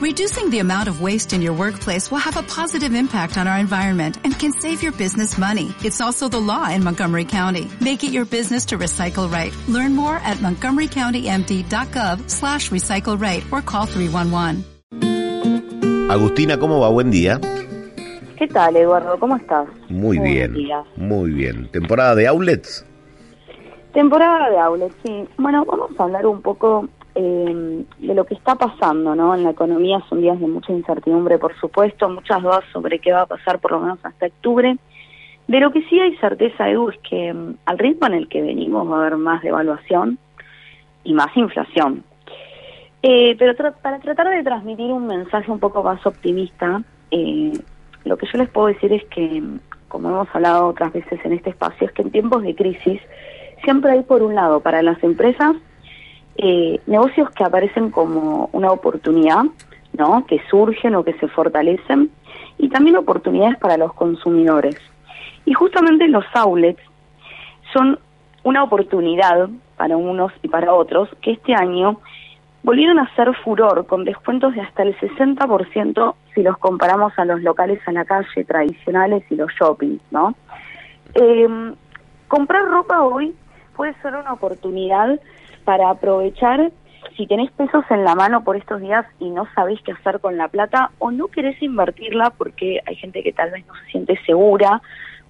Reducing the amount of waste in your workplace will have a positive impact on our environment and can save your business money. It's also the law in Montgomery County. Make it your business to recycle right. Learn more at montgomerycountymd.gov slash recycle right or call 311. Agustina, ¿cómo va? Buen día. ¿Qué tal, Eduardo? ¿Cómo estás? Muy bien. Muy bien. ¿Temporada de outlets? Temporada de outlets, sí. Bueno, vamos a hablar un poco eh, de lo que está pasando ¿no? en la economía. Son días de mucha incertidumbre, por supuesto, muchas dudas sobre qué va a pasar por lo menos hasta octubre. De lo que sí hay certeza, Edu, es que mm, al ritmo en el que venimos va a haber más devaluación y más inflación. Eh, pero para tratar de transmitir un mensaje un poco más optimista, eh, lo que yo les puedo decir es que, como hemos hablado otras veces en este espacio, es que en tiempos de crisis siempre hay, por un lado, para las empresas, eh, negocios que aparecen como una oportunidad, ¿no? Que surgen o que se fortalecen, y también oportunidades para los consumidores. Y justamente los outlets son una oportunidad para unos y para otros que este año volvieron a ser furor con descuentos de hasta el 60% si los comparamos a los locales a la calle tradicionales y los shoppings, ¿no? Eh, comprar ropa hoy puede ser una oportunidad para aprovechar si tenés pesos en la mano por estos días y no sabés qué hacer con la plata o no querés invertirla porque hay gente que tal vez no se siente segura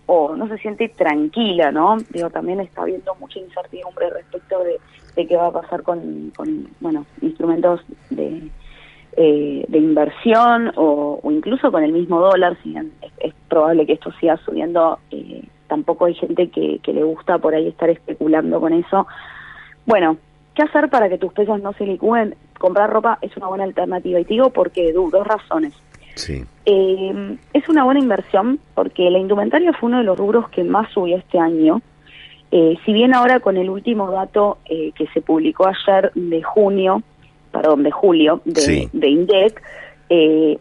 o no se siente tranquila, ¿no? Digo, también está habiendo mucha incertidumbre respecto de, qué va a pasar con, bueno, instrumentos de, eh, de inversión o, incluso con el mismo dólar, si es, probable que esto siga subiendo, eh, tampoco hay gente que, que le gusta por ahí estar especulando con eso. Bueno, ¿qué hacer para que tus pesos no se licúen? Comprar ropa es una buena alternativa y te digo porque dos razones. Sí. Eh, es una buena inversión porque la indumentaria fue uno de los rubros que más subió este año. Eh, si bien ahora con el último dato eh, que se publicó ayer de junio, perdón, de julio, de, de INDEC,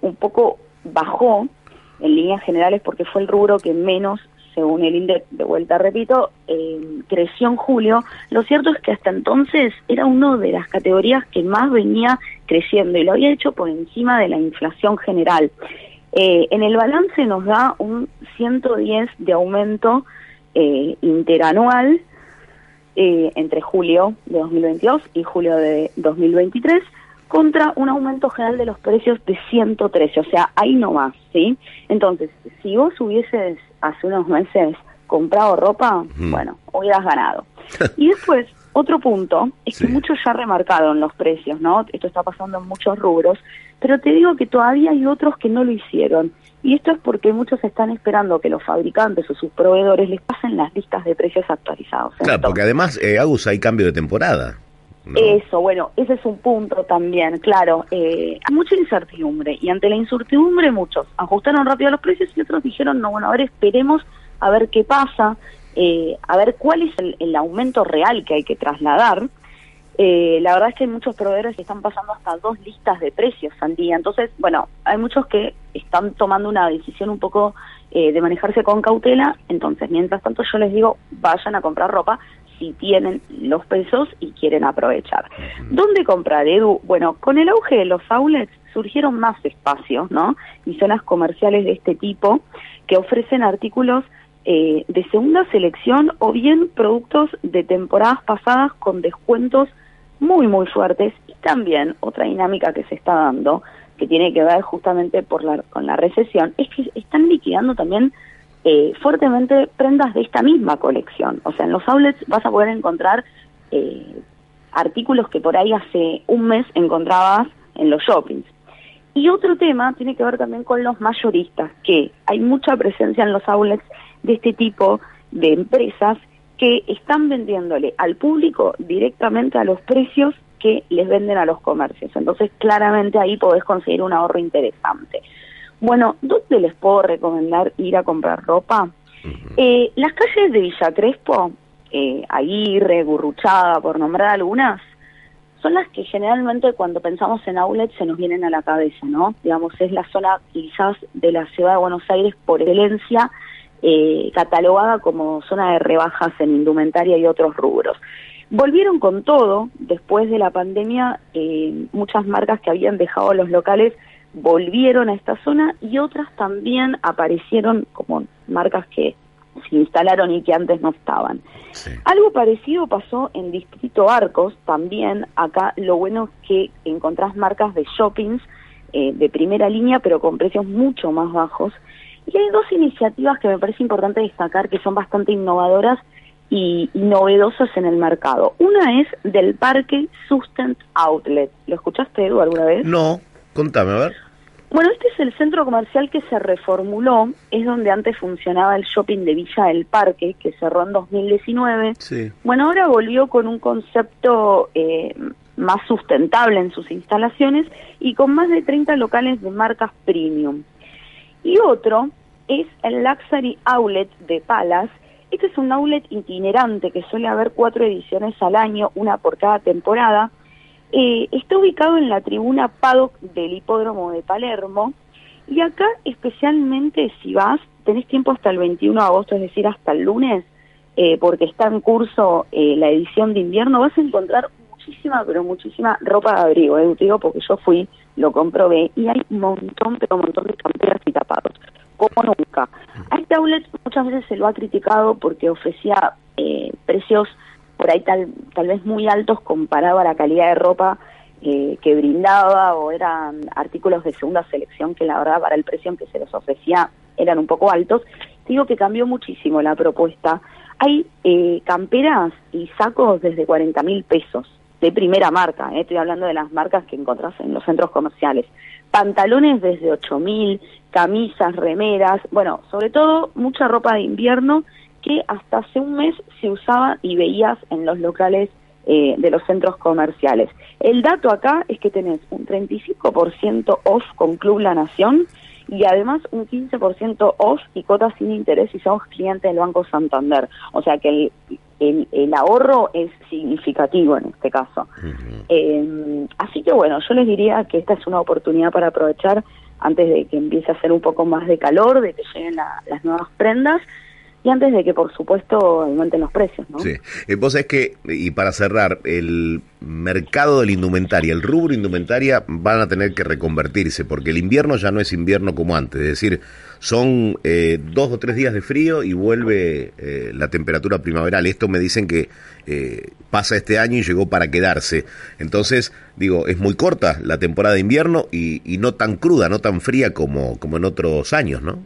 un poco bajó en líneas generales porque fue el rubro que menos según el INDEC, de vuelta repito, creció en julio. Lo cierto es que hasta entonces era una de las categorías que más venía creciendo y lo había hecho por encima de la inflación general. Eh, en el balance nos da un 110 de aumento eh, interanual eh, entre julio de 2022 y julio de 2023 contra un aumento general de los precios de 113, o sea, ahí no más, ¿sí? Entonces, si vos hubieses hace unos meses comprado ropa, bueno, hubieras ganado. y después, otro punto es que muchos ya remarcaron los precios, ¿no? Esto está pasando en muchos rubros, pero te digo que todavía hay otros que no lo hicieron. Y esto es porque muchos están esperando que los fabricantes o sus proveedores les pasen las listas de precios actualizados. Claro, porque además, eh, Agus, hay cambio de temporada. Eso, bueno, ese es un punto también, claro. Eh, hay mucha incertidumbre y ante la incertidumbre muchos ajustaron rápido los precios y otros dijeron, no, bueno, a ver, esperemos a ver qué pasa, eh, a ver cuál es el, aumento real que hay que trasladar. Eh, la verdad es que hay muchos proveedores que están pasando hasta dos listas de precios al día. Entonces, bueno, hay muchos que están tomando una decisión un poco de manejarse con cautela. Entonces, mientras tanto, yo les digo, vayan a comprar ropa, si tienen los pesos y quieren aprovechar. ¿Dónde comprar, Edu? Bueno, con el auge de los outlets surgieron más espacios, ¿no? Y zonas comerciales de este tipo que ofrecen artículos eh, de segunda selección o bien productos de temporadas pasadas con descuentos muy, muy fuertes. Y también otra dinámica que se está dando, que tiene que ver justamente por la, con la recesión, es que están liquidando también eh, fuertemente prendas de esta misma colección. O sea, en los outlets vas a poder encontrar eh, artículos que por ahí hace un mes encontrabas en los shoppings. Y otro tema tiene que ver también con los mayoristas, que hay mucha presencia en los outlets de este tipo de empresas que están vendiéndole al público directamente a los precios que les venden a los comercios. Entonces, claramente ahí podés conseguir un ahorro interesante. Bueno, ¿dónde les puedo recomendar ir a comprar ropa? eh, las calles de Villa Crespo, eh, Aguirre, Gurruchaga, por nombrar algunas, son las que generalmente cuando pensamos en outlets se nos vienen a la cabeza, ¿no? Digamos, es la zona quizás de la ciudad de Buenos Aires por excelencia, eh, catalogada como zona de rebajas en indumentaria y otros rubros. Volvieron con todo, después de la pandemia, eh, muchas marcas que habían dejado los locales volvieron a esta zona y otras también aparecieron como marcas que se instalaron y que antes no estaban. Algo parecido pasó en Distrito Arcos también. Acá lo bueno es que encontrás marcas de shoppings eh, de primera línea, pero con precios mucho más bajos. Y hay dos iniciativas que me parece importante destacar que son bastante innovadoras y, novedosas en el mercado. Una es del parque Sustent Outlet. ¿Lo escuchaste, Edu, alguna vez? No, contame, a ver. Bueno, este es el centro comercial que se reformuló, es donde antes funcionaba el shopping de Villa del Parque, que cerró en 2019. Sí. Bueno, ahora volvió con un concepto eh, más sustentable en sus instalaciones y con más de 30 locales de marcas premium. Y otro es el Luxury Outlet de Palas. Este es un outlet itinerante que suele haber cuatro ediciones al año, una por cada temporada eh, está ubicado en la tribuna Paddock del Hipódromo de Palermo y acá especialmente si vas, tenés tiempo hasta el 21 de agosto, es decir, hasta el lunes, eh, porque está en curso eh, la edición de invierno, vas a encontrar muchísima, pero muchísima ropa de abrigo, eh, digo porque yo fui, lo comprobé y hay un montón, pero montón de camperas y tapados, como nunca. A este outlet muchas veces se lo ha criticado porque ofrecía precios por ahí tal, tal vez muy altos comparado a la calidad de ropa eh, que brindaba o eran artículos de segunda selección que la verdad para el precio en que se los ofrecía eran un poco altos. Digo que cambió muchísimo la propuesta. Hay eh, camperas y sacos desde 40 mil pesos de primera marca, eh, estoy hablando de las marcas que encontrás en los centros comerciales. Pantalones desde 8 mil, camisas, remeras, bueno, sobre todo mucha ropa de invierno que hasta hace un mes se usaba y veías en los locales eh, de los centros comerciales. El dato acá es que tenés un 35% off con Club La Nación y además un 15% off y cotas sin interés si somos clientes del Banco Santander. O sea que el, el, ahorro es significativo en este caso. Eh, así que bueno, yo les diría que esta es una oportunidad para aprovechar antes de que empiece a hacer un poco más de calor, de que lleguen las nuevas prendas y antes de que, por supuesto, aumenten los precios. ¿no? Sí. Eh, vos es que, y para cerrar, el mercado de la indumentaria, el rubro indumentaria van a tener que reconvertirse, porque el invierno ya no es invierno como antes, es decir, son eh, dos o tres días de frío y vuelve eh, la temperatura primaveral. Esto me dicen que pasa este año y llegó para quedarse. Entonces, digo, es muy corta la temporada de invierno y, y no tan cruda, no tan fría como, como en otros años, ¿no?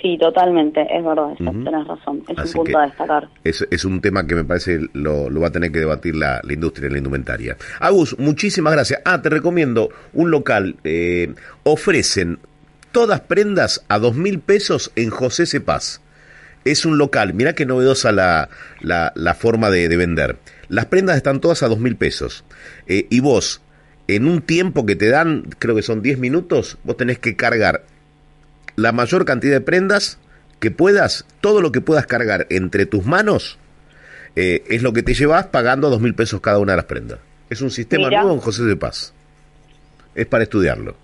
Sí, totalmente, es verdad, tenés razón, es un punto a destacar. Es, un tema que me parece lo, lo va a tener que debatir la, la industria, la indumentaria. Agus, muchísimas gracias. Ah, te recomiendo un local, eh, ofrecen todas prendas a dos mil pesos en José Cepaz. Es un local, mira qué novedosa la, la, la forma de, vender. Las prendas están todas a dos mil pesos. Eh, y vos, en un tiempo que te dan, creo que son 10 minutos, vos tenés que cargar la mayor cantidad de prendas que puedas, todo lo que puedas cargar entre tus manos, eh, es lo que te llevas pagando dos mil pesos cada una de las prendas. Es un sistema nuevo en José de Paz. Es para estudiarlo.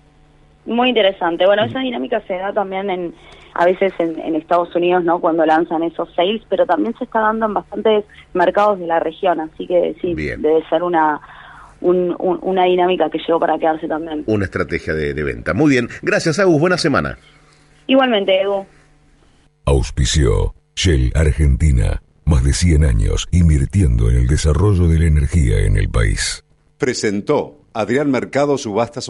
Muy interesante. Bueno, esa dinámica se da también en a veces en, Estados Unidos, ¿no? Cuando lanzan esos sales, pero también se está dando en bastantes mercados de la región, así que sí, debe ser una una dinámica que llegó para quedarse también. Una estrategia de, de venta. Muy bien. Gracias, Agus. Buena semana. Igualmente, Edu. Auspició Shell Argentina. Más de 100 años invirtiendo en el desarrollo de la energía en el país. Presentó Adrián Mercado Subastas